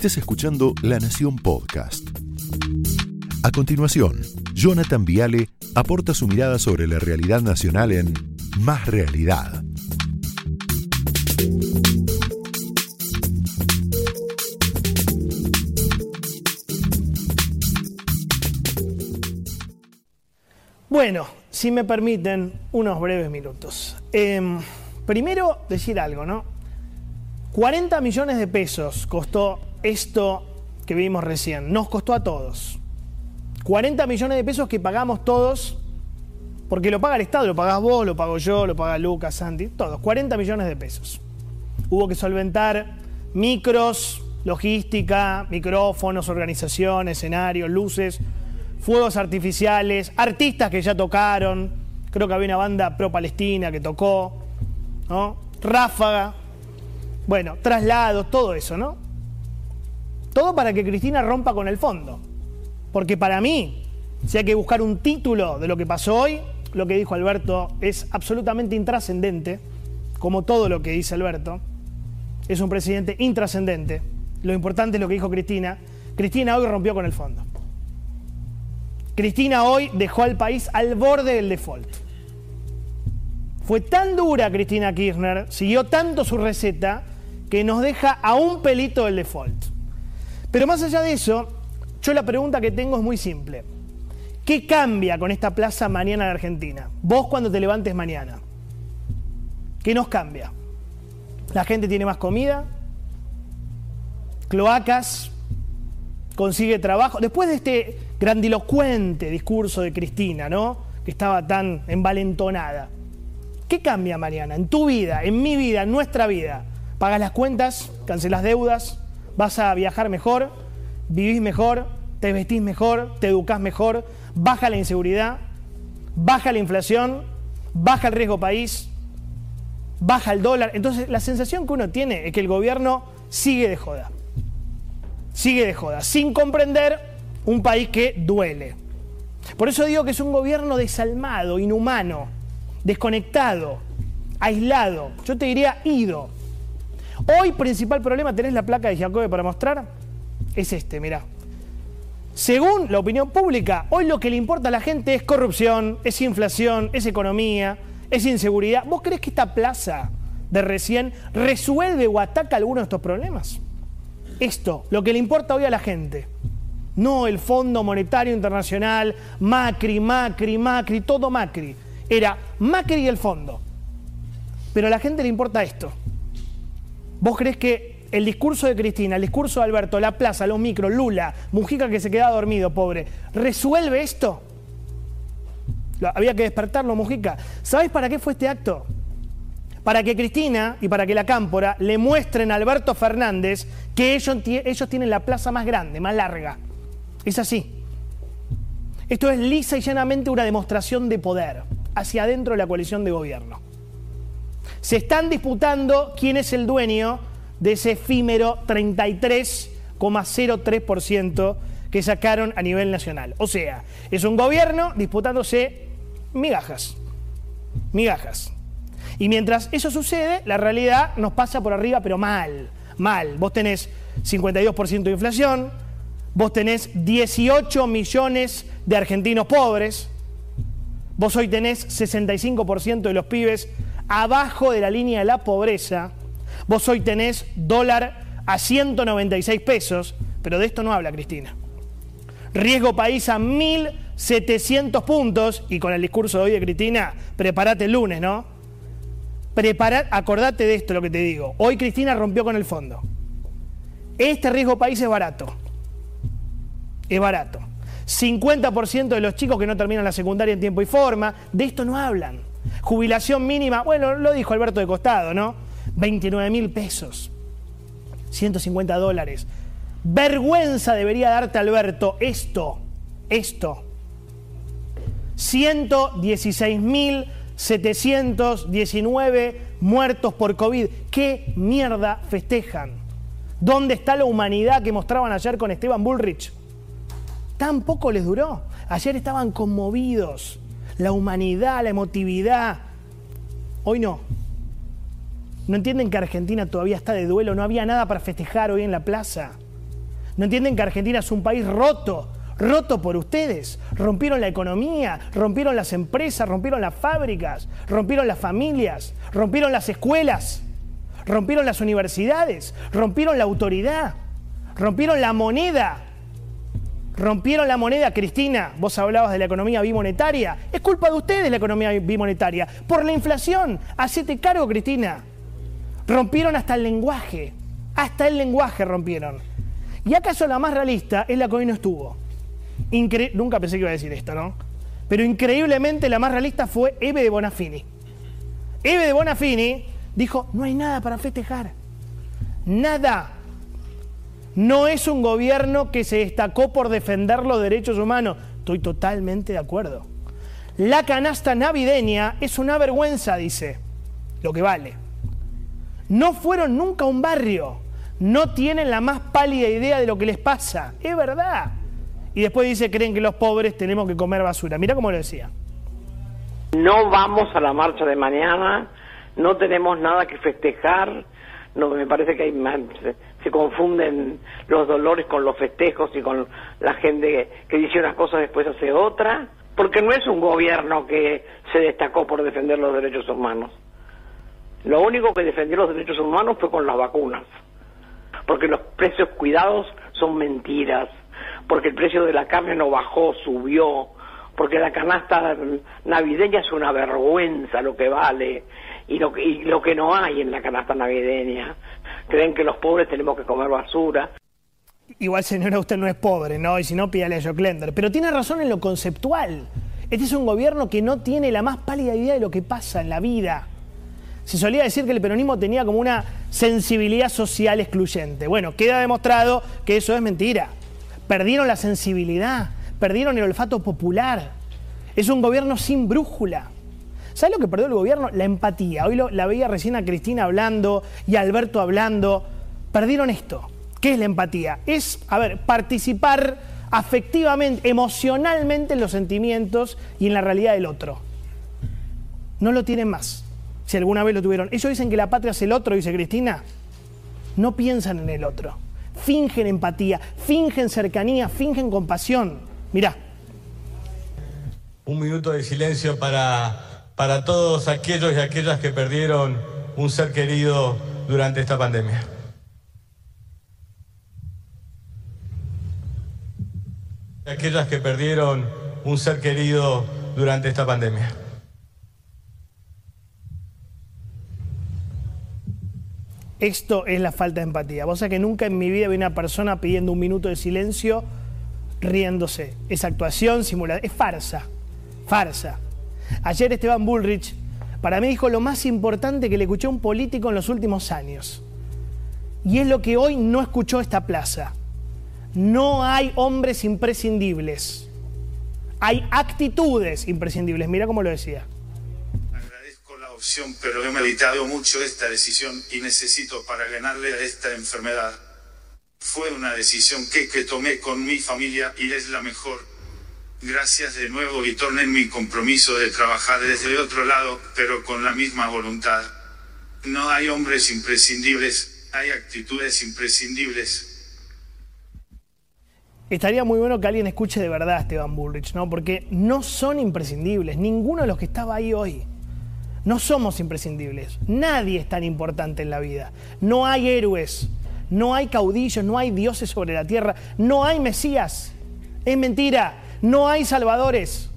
Estés escuchando La Nación Podcast. A continuación, Jonathan Viale aporta su mirada sobre la realidad nacional en Más Realidad. Bueno, si me permiten unos breves minutos. Em, primero, decir algo, ¿no? 40 millones de pesos costó esto que vimos recién. Nos costó a todos. 40 millones de pesos que pagamos todos, porque lo paga el Estado, lo pagás vos, lo pago yo, lo paga Lucas, Santi, todos. 40 millones de pesos. Hubo que solventar micros, logística, micrófonos, organización, escenarios, luces fuegos artificiales, artistas que ya tocaron, creo que había una banda pro-palestina que tocó, ¿no? Ráfaga, bueno, traslados, todo eso, ¿no? Todo para que Cristina rompa con el fondo. Porque para mí, si hay que buscar un título de lo que pasó hoy, lo que dijo Alberto es absolutamente intrascendente, como todo lo que dice Alberto. Es un presidente intrascendente. Lo importante es lo que dijo Cristina. Cristina hoy rompió con el fondo. Cristina hoy dejó al país al borde del default. Fue tan dura Cristina Kirchner, siguió tanto su receta, que nos deja a un pelito del default. Pero más allá de eso, yo la pregunta que tengo es muy simple. ¿Qué cambia con esta plaza mañana en Argentina? Vos cuando te levantes mañana. ¿Qué nos cambia? La gente tiene más comida, cloacas, consigue trabajo. Después de este grandilocuente discurso de Cristina, ¿no? Que estaba tan envalentonada. ¿Qué cambia mañana en tu vida, en mi vida, en nuestra vida? ¿Pagas las cuentas? ¿Cancelas deudas? ¿Vas a viajar mejor? ¿Vivís mejor? ¿Te vestís mejor? ¿Te educás mejor? ¿Baja la inseguridad? ¿Baja la inflación? ¿Baja el riesgo país? ¿Baja el dólar? Entonces la sensación que uno tiene es que el gobierno sigue de joda sigue de joda, sin comprender un país que duele. Por eso digo que es un gobierno desalmado, inhumano, desconectado, aislado, yo te diría ido. Hoy principal problema, ¿tenés la placa de Jacobe para mostrar? Es este, mirá. Según la opinión pública, hoy lo que le importa a la gente es corrupción, es inflación, es economía, es inseguridad. ¿Vos crees que esta plaza de recién resuelve o ataca alguno de estos problemas? esto, lo que le importa hoy a la gente. No el Fondo Monetario Internacional, Macri, Macri, Macri, todo Macri. Era Macri y el fondo. Pero a la gente le importa esto. ¿Vos crees que el discurso de Cristina, el discurso de Alberto, la plaza, los micros, Lula, Mujica que se queda dormido, pobre, resuelve esto? Había que despertarlo, Mujica. ¿Sabés para qué fue este acto? para que Cristina y para que la Cámpora le muestren a Alberto Fernández que ellos, ellos tienen la plaza más grande, más larga. Es así. Esto es lisa y llanamente una demostración de poder hacia adentro de la coalición de gobierno. Se están disputando quién es el dueño de ese efímero 33,03% que sacaron a nivel nacional. O sea, es un gobierno disputándose migajas. Migajas. Y mientras eso sucede, la realidad nos pasa por arriba, pero mal, mal. Vos tenés 52% de inflación, vos tenés 18 millones de argentinos pobres, vos hoy tenés 65% de los pibes abajo de la línea de la pobreza, vos hoy tenés dólar a 196 pesos, pero de esto no habla Cristina. Riesgo país a 1.700 puntos, y con el discurso de hoy de Cristina, prepárate el lunes, ¿no? preparar, acordate de esto lo que te digo. Hoy Cristina rompió con el fondo. Este riesgo país es barato. Es barato. 50% de los chicos que no terminan la secundaria en tiempo y forma, de esto no hablan. Jubilación mínima, bueno, lo dijo Alberto de Costado, ¿no? 29 mil pesos. 150 dólares. Vergüenza debería darte, Alberto, esto, esto. 116 mil 719 muertos por COVID. ¿Qué mierda festejan? ¿Dónde está la humanidad que mostraban ayer con Esteban Bullrich? Tampoco les duró. Ayer estaban conmovidos. La humanidad, la emotividad. Hoy no. ¿No entienden que Argentina todavía está de duelo? No había nada para festejar hoy en la plaza. No entienden que Argentina es un país roto, roto por ustedes. Rompieron la economía, rompieron las empresas, rompieron las fábricas, rompieron las familias, rompieron las escuelas, rompieron las universidades, rompieron la autoridad, rompieron la moneda. Rompieron la moneda, Cristina, vos hablabas de la economía bimonetaria. Es culpa de ustedes la economía bimonetaria. Por la inflación. Hacete cargo, Cristina. Rompieron hasta el lenguaje. Hasta el lenguaje rompieron. Y acaso la más realista es la que hoy no estuvo. Nunca pensé que iba a decir esto, ¿no? Pero increíblemente la más realista fue Eve de Bonafini. Eve de Bonafini dijo, no hay nada para festejar. Nada. No es un gobierno que se destacó por defender los derechos humanos. Estoy totalmente de acuerdo. La canasta navideña es una vergüenza, dice. Lo que vale. No fueron nunca a un barrio. No tienen la más pálida idea de lo que les pasa. Es verdad. Y después dice, creen que los pobres tenemos que comer basura. Mira cómo lo decía. No vamos a la marcha de mañana, no tenemos nada que festejar. No, me parece que hay se confunden los dolores con los festejos y con la gente que dice unas cosas después hace otra, porque no es un gobierno que se destacó por defender los derechos humanos. Lo único que defendió los derechos humanos fue con las vacunas, porque los precios cuidados son mentiras, porque el precio de la carne no bajó, subió, porque la canasta navideña es una vergüenza lo que vale y lo que, y lo que no hay en la canasta navideña creen que los pobres tenemos que comer basura. Igual, señora, usted no es pobre, ¿no? Y si no, pídale a Joe Klender. Pero tiene razón en lo conceptual. Este es un gobierno que no tiene la más pálida idea de lo que pasa en la vida. Se solía decir que el peronismo tenía como una sensibilidad social excluyente. Bueno, queda demostrado que eso es mentira. Perdieron la sensibilidad, perdieron el olfato popular. Es un gobierno sin brújula. ¿Sabes lo que perdió el gobierno? La empatía. Hoy la veía recién a Cristina hablando y a Alberto hablando. Perdieron esto. ¿Qué es la empatía? Es, a ver, participar afectivamente, emocionalmente en los sentimientos y en la realidad del otro. No lo tienen más. Si alguna vez lo tuvieron. Ellos dicen que la patria es el otro, dice Cristina. No piensan en el otro. Fingen empatía, fingen cercanía, fingen compasión. Mirá. Un minuto de silencio para para todos aquellos y aquellas que perdieron un ser querido durante esta pandemia. Aquellas que perdieron un ser querido durante esta pandemia. Esto es la falta de empatía. Vos sabés que nunca en mi vida vi una persona pidiendo un minuto de silencio riéndose. Esa actuación simulada. Es farsa. Farsa. Ayer Esteban Bullrich para mí dijo lo más importante que le escuché a un político en los últimos años. Y es lo que hoy no escuchó esta plaza. No hay hombres imprescindibles. Hay actitudes imprescindibles. Mira cómo lo decía. Agradezco la opción, pero he meditado mucho esta decisión y necesito para ganarle a esta enfermedad. Fue una decisión que, que tomé con mi familia y es la mejor Gracias de nuevo y tornen mi compromiso de trabajar desde otro lado, pero con la misma voluntad. No hay hombres imprescindibles, hay actitudes imprescindibles. Estaría muy bueno que alguien escuche de verdad a Esteban Bullrich, ¿no? Porque no son imprescindibles, ninguno de los que estaba ahí hoy. No somos imprescindibles, nadie es tan importante en la vida. No hay héroes, no hay caudillos, no hay dioses sobre la tierra, no hay Mesías. Es mentira. No hay salvadores.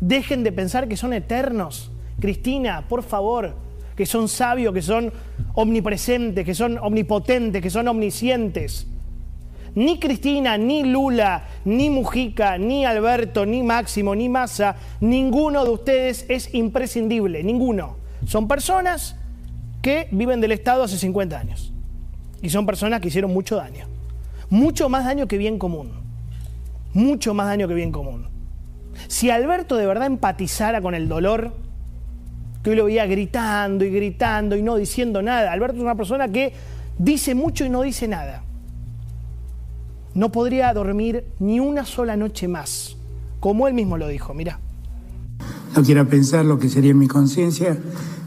Dejen de pensar que son eternos. Cristina, por favor, que son sabios, que son omnipresentes, que son omnipotentes, que son omniscientes. Ni Cristina, ni Lula, ni Mujica, ni Alberto, ni Máximo, ni Massa, ninguno de ustedes es imprescindible, ninguno. Son personas que viven del Estado hace 50 años. Y son personas que hicieron mucho daño. Mucho más daño que bien común mucho más daño que bien común. Si Alberto de verdad empatizara con el dolor, que hoy lo veía gritando y gritando y no diciendo nada, Alberto es una persona que dice mucho y no dice nada. No podría dormir ni una sola noche más, como él mismo lo dijo, mira. No quiera pensar lo que sería en mi conciencia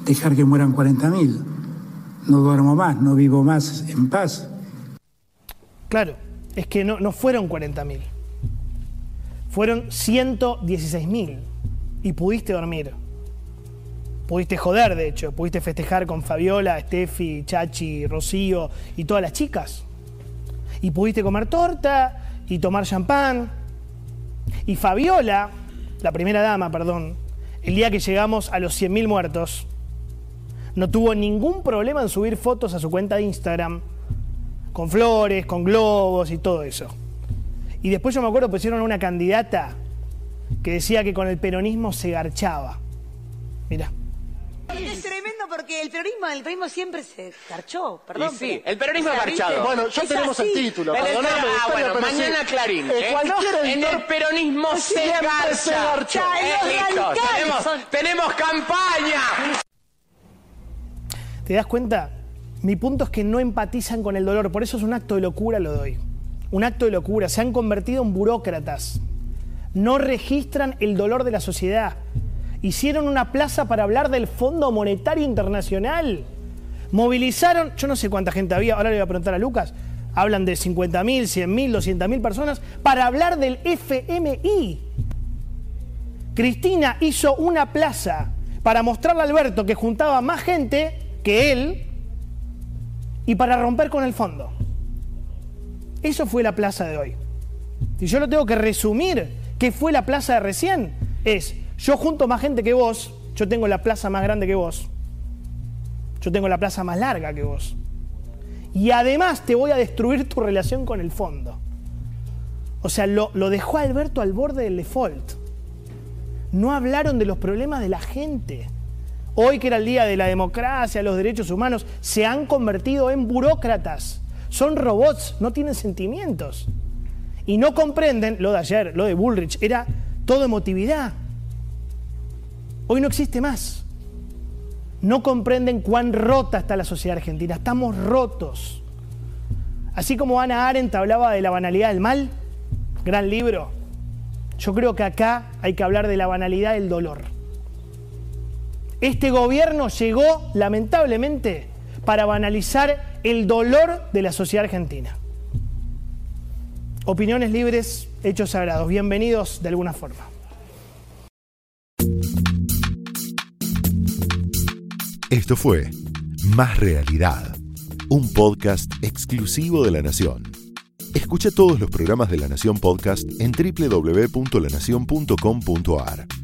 dejar que mueran 40.000. No duermo más, no vivo más en paz. Claro, es que no, no fueron 40.000, fueron 116.000 y pudiste dormir. Pudiste joder, de hecho, pudiste festejar con Fabiola, Steffi, Chachi, Rocío y todas las chicas. Y pudiste comer torta y tomar champán. Y Fabiola, la primera dama, perdón, el día que llegamos a los 100.000 muertos, no tuvo ningún problema en subir fotos a su cuenta de Instagram con flores, con globos y todo eso. Y después yo me acuerdo pusieron a una candidata que decía que con el peronismo se garchaba. Mira. Es tremendo porque el peronismo, el peronismo siempre se garchó, perdón. Y sí, pero- el peronismo sea, garchado. Bueno, ya Es tenemos así. el título. El- Perdóname, ah, bueno, pero mañana sí. Clarín. Eh, ¿eh? cualquier En editor- el peronismo se garcha. se garchó. Ya, Eh, los listo, radicales tenemos, son- tenemos campaña. ¿Te das cuenta? Mi punto es que no empatizan con el dolor, por eso es un acto de locura, lo doy. Un acto de locura, se han convertido en burócratas. No registran el dolor de la sociedad. Hicieron una plaza para hablar del Fondo Monetario Internacional. Movilizaron, yo no sé cuánta gente había, ahora le voy a preguntar a Lucas, hablan de 50.000, 100.000, 200.000 personas para hablar del FMI. Cristina hizo una plaza para mostrarle a Alberto que juntaba más gente que él y para romper con el fondo. Eso fue la plaza de hoy. Si yo lo tengo que resumir, ¿qué fue la plaza de recién? Es, yo junto más gente que vos, yo tengo la plaza más grande que vos, yo tengo la plaza más larga que vos. Y además te voy a destruir tu relación con el fondo. O sea, lo, lo dejó Alberto al borde del default. No hablaron de los problemas de la gente. Hoy que era el día de la democracia, los derechos humanos, se han convertido en burócratas. Son robots, no tienen sentimientos. Y no comprenden lo de ayer, lo de Bullrich, era todo emotividad. Hoy no existe más. No comprenden cuán rota está la sociedad argentina. Estamos rotos. Así como Ana Arendt hablaba de la banalidad del mal, gran libro, yo creo que acá hay que hablar de la banalidad del dolor. Este gobierno llegó, lamentablemente, para banalizar el dolor de la sociedad argentina. Opiniones libres, hechos sagrados. Bienvenidos de alguna forma. Esto fue Más Realidad, un podcast exclusivo de La Nación. Escucha todos los programas de La Nación Podcast en www.lanacion.com.ar.